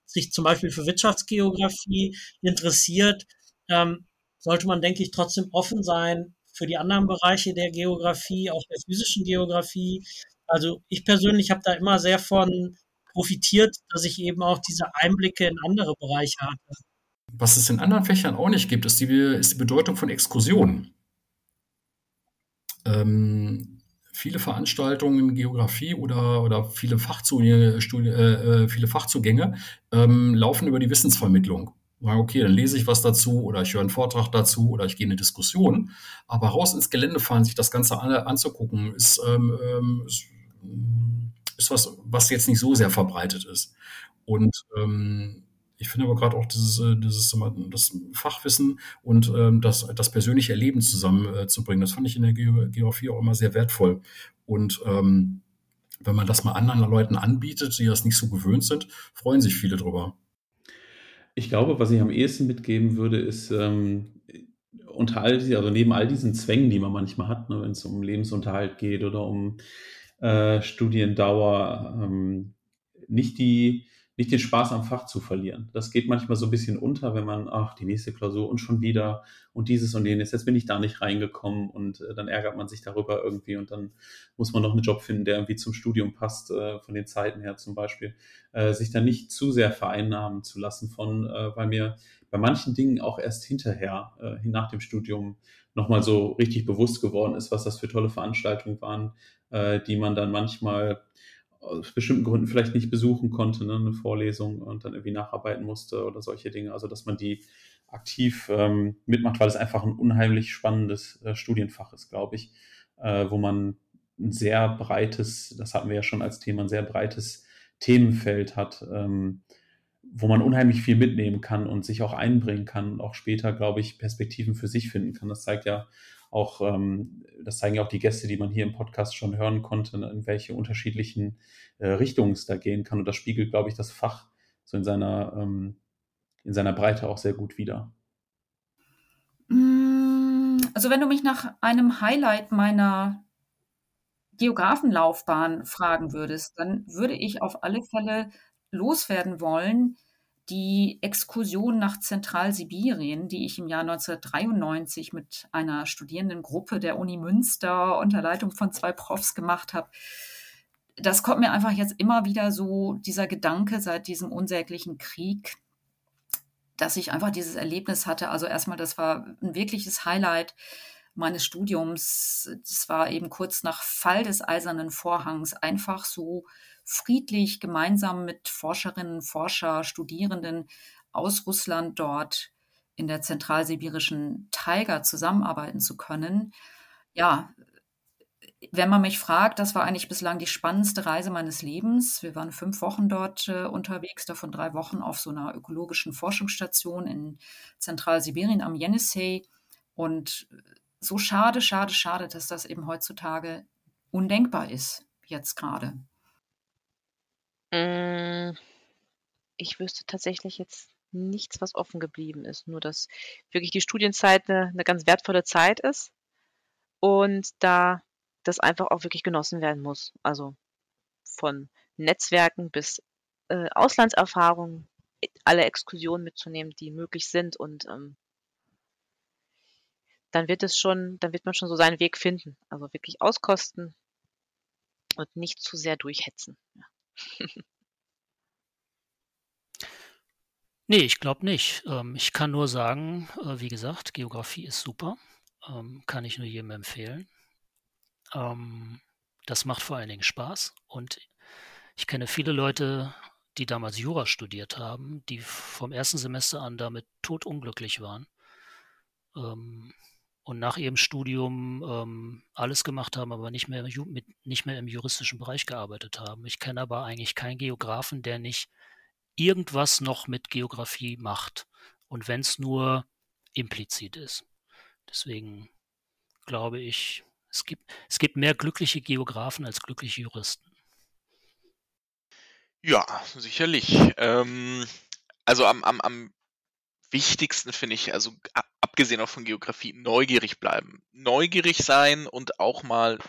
sich zum Beispiel für Wirtschaftsgeografie interessiert, ähm, sollte man, denke ich, trotzdem offen sein für die anderen Bereiche der Geografie, auch der physischen Geografie. Also ich persönlich habe da immer sehr von profitiert, dass ich eben auch diese Einblicke in andere Bereiche hatte. Was es in anderen Fächern auch nicht gibt, ist die, ist die Bedeutung von Exkursionen. Ähm, viele Veranstaltungen in Geografie oder, oder viele, Fachzugänge, äh, äh, viele Fachzugänge ähm, laufen über die Wissensvermittlung. Okay, dann lese ich was dazu oder ich höre einen Vortrag dazu oder ich gehe in eine Diskussion. Aber raus ins Gelände fahren, sich das Ganze an, anzugucken, ist, ähm, ähm ist, ist, was, was jetzt nicht so sehr verbreitet ist. Und ähm, ich finde aber gerade auch dieses, äh, dieses das Fachwissen und ähm, das, das persönliche Erleben zusammenzubringen, äh, das fand ich in der Geografie auch immer sehr wertvoll. Und ähm, wenn man das mal anderen Leuten anbietet, die das nicht so gewöhnt sind, freuen sich viele drüber. Ich glaube, was ich am ehesten mitgeben würde, ist, ähm, unter all die, also neben all diesen Zwängen, die man manchmal hat, ne, wenn es um Lebensunterhalt geht oder um äh, Studiendauer, ähm, nicht die nicht den Spaß am Fach zu verlieren. Das geht manchmal so ein bisschen unter, wenn man, ach, die nächste Klausur und schon wieder und dieses und jenes, jetzt bin ich da nicht reingekommen und äh, dann ärgert man sich darüber irgendwie und dann muss man noch einen Job finden, der irgendwie zum Studium passt, äh, von den Zeiten her zum Beispiel, äh, sich da nicht zu sehr vereinnahmen zu lassen von, äh, weil mir bei manchen Dingen auch erst hinterher, äh, nach dem Studium, nochmal so richtig bewusst geworden ist, was das für tolle Veranstaltungen waren, äh, die man dann manchmal aus bestimmten Gründen vielleicht nicht besuchen konnte, ne, eine Vorlesung und dann irgendwie nacharbeiten musste oder solche Dinge. Also dass man die aktiv ähm, mitmacht, weil es einfach ein unheimlich spannendes äh, Studienfach ist, glaube ich, äh, wo man ein sehr breites, das hatten wir ja schon als Thema, ein sehr breites Themenfeld hat, ähm, wo man unheimlich viel mitnehmen kann und sich auch einbringen kann und auch später, glaube ich, Perspektiven für sich finden kann. Das zeigt ja auch, ähm, das zeigen ja auch die Gäste, die man hier im Podcast schon hören konnte, ne, in welche unterschiedlichen äh, Richtungen es da gehen kann. Und das spiegelt, glaube ich, das Fach so in seiner, ähm, in seiner Breite auch sehr gut wider. Mm, also wenn du mich nach einem Highlight meiner Geografenlaufbahn fragen würdest, dann würde ich auf alle Fälle loswerden wollen, die Exkursion nach Zentralsibirien, die ich im Jahr 1993 mit einer Studierendengruppe der Uni Münster unter Leitung von zwei Profs gemacht habe, das kommt mir einfach jetzt immer wieder so, dieser Gedanke seit diesem unsäglichen Krieg, dass ich einfach dieses Erlebnis hatte. Also erstmal, das war ein wirkliches Highlight meines Studiums. Das war eben kurz nach Fall des Eisernen Vorhangs einfach so friedlich gemeinsam mit Forscherinnen, Forscher, Studierenden aus Russland dort in der zentralsibirischen Taiga zusammenarbeiten zu können. Ja, wenn man mich fragt, das war eigentlich bislang die spannendste Reise meines Lebens. Wir waren fünf Wochen dort äh, unterwegs, davon drei Wochen auf so einer ökologischen Forschungsstation in Zentralsibirien am Jenissei. Und so schade, schade, schade, dass das eben heutzutage undenkbar ist, jetzt gerade. Hm, ich wüsste tatsächlich jetzt nichts, was offen geblieben ist. Nur, dass wirklich die Studienzeit eine 'ne ganz wertvolle Zeit ist und da das einfach auch wirklich genossen werden muss. Also, von Netzwerken bis, äh, Auslandserfahrungen, alle Exkursionen mitzunehmen, die möglich sind und, ähm dann wird es schon dann wird man schon so seinen Weg finden. Also, wirklich auskosten und nicht zu sehr durchhetzen, ja. Nee, ich glaube nicht. Ähm, ich kann nur sagen, äh, wie gesagt, Geografie ist super. Ähm, kann ich nur jedem empfehlen. Ähm, das macht vor allen Dingen Spaß. Und ich kenne viele Leute, die damals Jura studiert haben, die vom ersten Semester an damit totunglücklich waren. Ähm, und nach ihrem Studium ähm, alles gemacht haben, aber nicht mehr, mit, nicht mehr im juristischen Bereich gearbeitet haben. Ich kenne aber eigentlich keinen Geografen, der nicht irgendwas noch mit Geografie macht. Und wenn es nur implizit ist. Deswegen glaube ich, es gibt, es gibt mehr glückliche Geografen als glückliche Juristen. Ja, sicherlich. Ähm, also am, am, am wichtigsten finde ich, also abgesehen auch von Geografie, neugierig bleiben. Neugierig sein und auch mal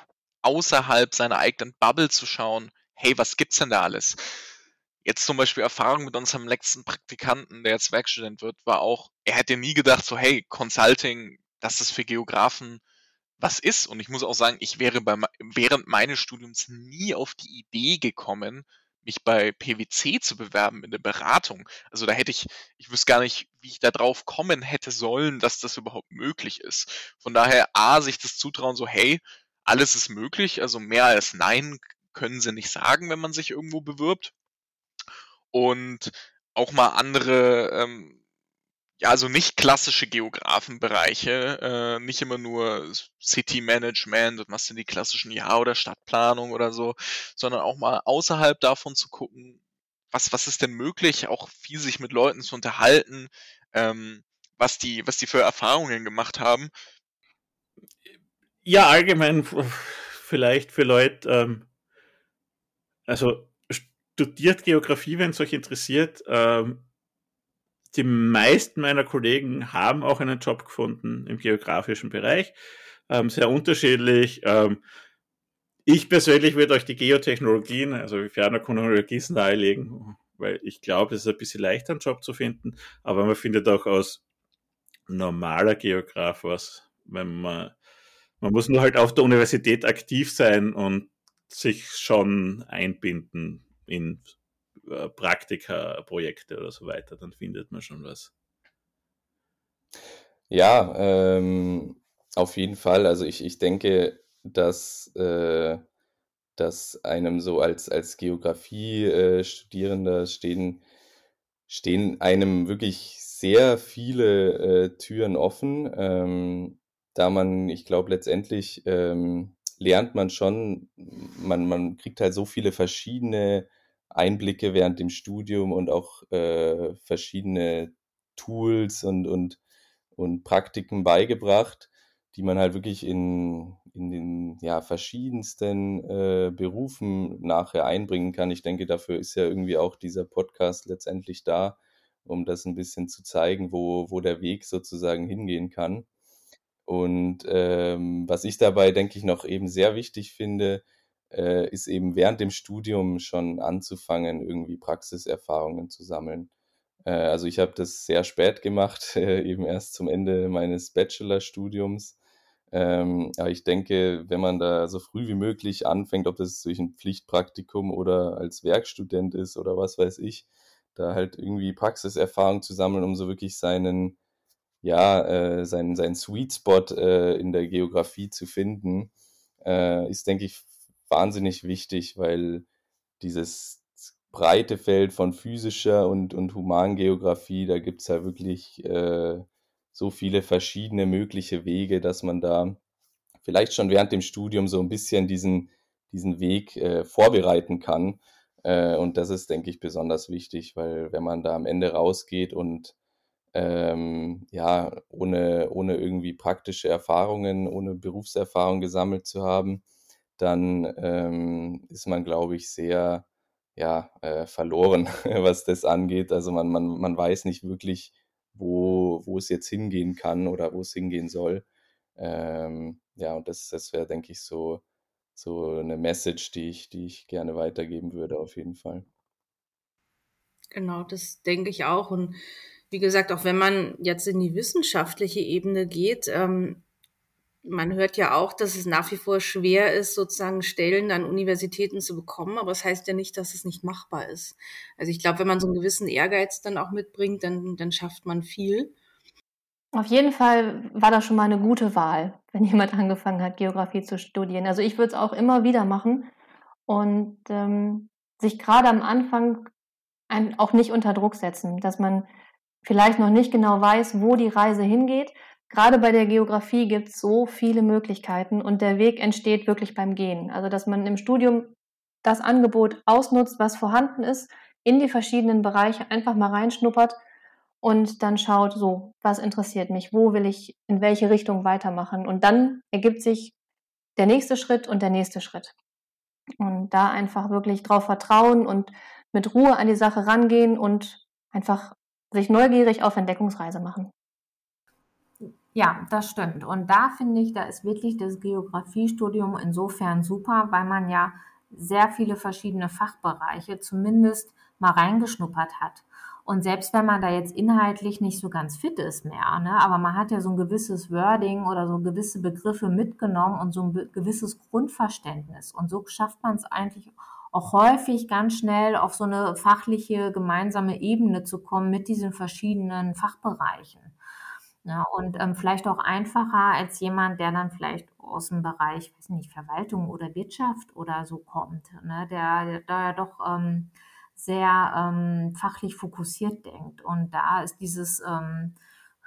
außerhalb seiner eigenen Bubble zu schauen, hey, was gibt's denn da alles? Jetzt zum Beispiel Erfahrung mit unserem letzten Praktikanten, der jetzt Werkstudent wird, war auch, er hätte nie gedacht, so, hey, Consulting, das für Geografen was ist. Und ich muss auch sagen, ich wäre bei, während meines Studiums nie auf die Idee gekommen, mich bei PwC zu bewerben in der Beratung. Also da hätte ich, ich wüsste gar nicht, wie ich da drauf kommen hätte sollen, dass das überhaupt möglich ist. Von daher, A, sich das zutrauen, so, hey, alles ist möglich, also mehr als Nein können sie nicht sagen, wenn man sich irgendwo bewirbt. Und auch mal andere ähm, ja, also nicht klassische Geografenbereiche, äh, nicht immer nur City Management und was sind die klassischen Jahr- oder Stadtplanung oder so, sondern auch mal außerhalb davon zu gucken, was, was ist denn möglich, auch viel sich mit Leuten zu unterhalten, ähm, was die, was die für Erfahrungen gemacht haben. Ja, allgemein vielleicht für Leute, ähm, also studiert Geografie, wenn es euch interessiert, ähm, die meisten meiner Kollegen haben auch einen Job gefunden im geografischen Bereich. Ähm, sehr unterschiedlich. Ähm, ich persönlich würde euch die Geotechnologien, also die Fernerkundung oder Gießen nahelegen. weil ich glaube, es ist ein bisschen leichter, einen Job zu finden, aber man findet auch als normaler Geograf was, wenn man, man muss nur halt auf der Universität aktiv sein und sich schon einbinden in äh, Praktika, Projekte oder so weiter, dann findet man schon was. Ja, ähm, auf jeden Fall. Also ich, ich denke, dass, äh, dass einem so als, als Geografie-Studierender äh, stehen, stehen einem wirklich sehr viele äh, Türen offen, ähm, da man, ich glaube, letztendlich ähm, lernt man schon, man, man kriegt halt so viele verschiedene Einblicke während dem Studium und auch äh, verschiedene Tools und, und, und Praktiken beigebracht, die man halt wirklich in, in den ja, verschiedensten äh, Berufen nachher einbringen kann. Ich denke, dafür ist ja irgendwie auch dieser Podcast letztendlich da, um das ein bisschen zu zeigen, wo, wo der Weg sozusagen hingehen kann. Und ähm, was ich dabei, denke ich, noch eben sehr wichtig finde, äh, ist eben während dem Studium schon anzufangen, irgendwie Praxiserfahrungen zu sammeln. Äh, also ich habe das sehr spät gemacht, äh, eben erst zum Ende meines Bachelorstudiums. Ähm, aber ich denke, wenn man da so früh wie möglich anfängt, ob das durch ein Pflichtpraktikum oder als Werkstudent ist oder was weiß ich, da halt irgendwie Praxiserfahrung zu sammeln, um so wirklich seinen, ja, äh, seinen, seinen Sweet Spot äh, in der Geografie zu finden, äh, ist, denke ich, wahnsinnig wichtig, weil dieses breite Feld von physischer und, und Humangeografie, da gibt es ja wirklich äh, so viele verschiedene mögliche Wege, dass man da vielleicht schon während dem Studium so ein bisschen diesen, diesen Weg äh, vorbereiten kann. Äh, und das ist, denke ich, besonders wichtig, weil wenn man da am Ende rausgeht und ähm, ja, ohne, ohne irgendwie praktische Erfahrungen, ohne Berufserfahrung gesammelt zu haben, dann ähm, ist man, glaube ich, sehr ja, äh, verloren, was das angeht. Also man, man, man weiß nicht wirklich, wo, wo es jetzt hingehen kann oder wo es hingehen soll. Ähm, ja, und das, das wäre, denke ich, so, so eine Message, die ich, die ich gerne weitergeben würde, auf jeden Fall. Genau, das denke ich auch. Und wie gesagt, auch wenn man jetzt in die wissenschaftliche Ebene geht, ähm, man hört ja auch, dass es nach wie vor schwer ist, sozusagen Stellen an Universitäten zu bekommen, aber es das heißt ja nicht, dass es nicht machbar ist. Also ich glaube, wenn man so einen gewissen Ehrgeiz dann auch mitbringt, dann, dann schafft man viel. Auf jeden Fall war das schon mal eine gute Wahl, wenn jemand angefangen hat, Geografie zu studieren. Also ich würde es auch immer wieder machen und ähm, sich gerade am Anfang auch nicht unter Druck setzen, dass man vielleicht noch nicht genau weiß, wo die Reise hingeht, Gerade bei der Geografie gibt es so viele Möglichkeiten und der Weg entsteht wirklich beim Gehen. Also dass man im Studium das Angebot ausnutzt, was vorhanden ist, in die verschiedenen Bereiche einfach mal reinschnuppert und dann schaut, so, was interessiert mich, wo will ich in welche Richtung weitermachen. Und dann ergibt sich der nächste Schritt und der nächste Schritt. Und da einfach wirklich drauf vertrauen und mit Ruhe an die Sache rangehen und einfach sich neugierig auf Entdeckungsreise machen. Ja, das stimmt. Und da finde ich, da ist wirklich das Geografiestudium insofern super, weil man ja sehr viele verschiedene Fachbereiche zumindest mal reingeschnuppert hat. Und selbst wenn man da jetzt inhaltlich nicht so ganz fit ist mehr, ne, aber man hat ja so ein gewisses Wording oder so gewisse Begriffe mitgenommen und so ein gewisses Grundverständnis. Und so schafft man es eigentlich auch häufig ganz schnell auf so eine fachliche gemeinsame Ebene zu kommen mit diesen verschiedenen Fachbereichen. Ja, ne? und ähm, vielleicht auch einfacher als jemand, der dann vielleicht aus dem Bereich, weiß nicht, Verwaltung oder Wirtschaft oder so kommt, ne? der, da ja doch ähm, sehr ähm, fachlich fokussiert denkt. Und da ist dieses ähm,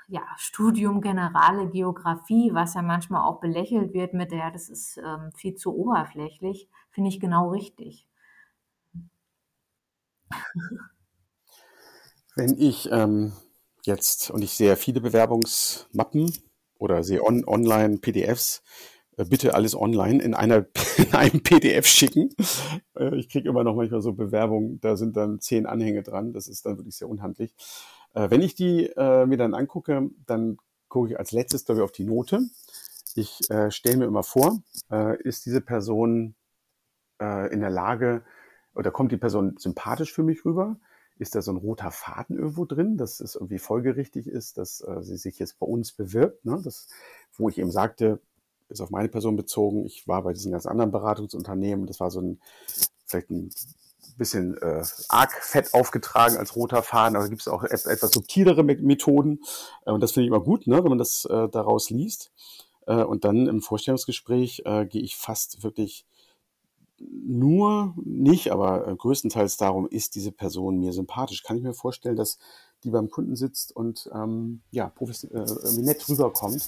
ja, Studium Generale Geografie, was ja manchmal auch belächelt wird mit der, das ist ähm, viel zu oberflächlich, finde ich genau richtig. Wenn ich ähm, jetzt und ich sehe viele Bewerbungsmappen oder sehe on, online PDFs, äh, bitte alles online in, einer, in einem PDF schicken. Äh, ich kriege immer noch manchmal so Bewerbungen, da sind dann zehn Anhänge dran. Das ist dann wirklich sehr unhandlich. Äh, wenn ich die mir dann angucke, dann gucke ich als letztes, glaube ich, auf die Note. Ich stelle mir immer vor, ist diese Person in der Lage oder kommt die Person sympathisch für mich rüber? Ist da so ein roter Faden irgendwo drin, dass es irgendwie folgerichtig ist, dass äh, sie sich jetzt bei uns bewirbt. Ne? Das, wo ich eben sagte, ist auf meine Person bezogen. Ich war bei diesen ganz anderen Beratungsunternehmen. Das war so ein, vielleicht ein bisschen äh, arg fett aufgetragen als roter Faden. Aber gibt es auch etwas subtilere Methoden. Äh, und das finde ich immer gut, ne, wenn man das äh, daraus liest. Äh, und dann im Vorstellungsgespräch äh, gehe ich fast wirklich nur nicht, aber äh, größtenteils darum, ist diese Person mir sympathisch. Kann ich mir vorstellen, dass die beim Kunden sitzt und ähm, ja, äh, nett rüberkommt.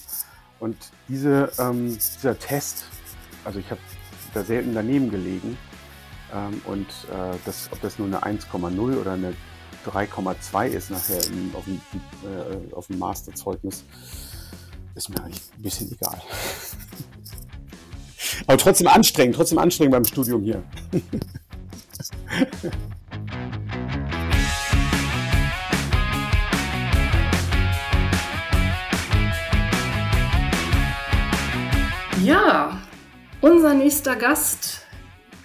Und diese, ähm, dieser Test, also ich habe da selten daneben gelegen. Ähm, und äh, das, ob das nur eine 1,0 oder eine 3,2 ist nachher im, auf, dem, äh, auf dem Masterzeugnis, ist mir eigentlich ein bisschen egal. Aber trotzdem anstrengend, trotzdem anstrengend beim Studium hier. Ja, unser nächster Gast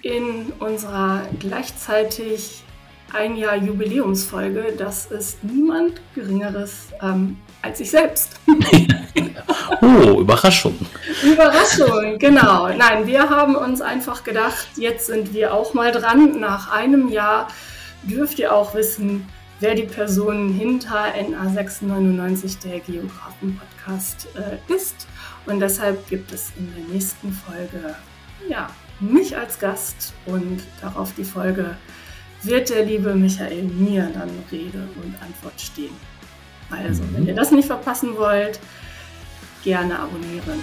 in unserer gleichzeitig ein Jahr Jubiläumsfolge, das ist niemand Geringeres ähm, als ich selbst. oh, Überraschung. Überraschung, genau. Nein, wir haben uns einfach gedacht, jetzt sind wir auch mal dran. Nach einem Jahr dürft ihr auch wissen, wer die Person hinter NA699, der Geografen-Podcast, äh, ist. Und deshalb gibt es in der nächsten Folge ja, mich als Gast und darauf die Folge wird der liebe Michael mir dann Rede und Antwort stehen. Also, wenn ihr das nicht verpassen wollt, gerne abonnieren.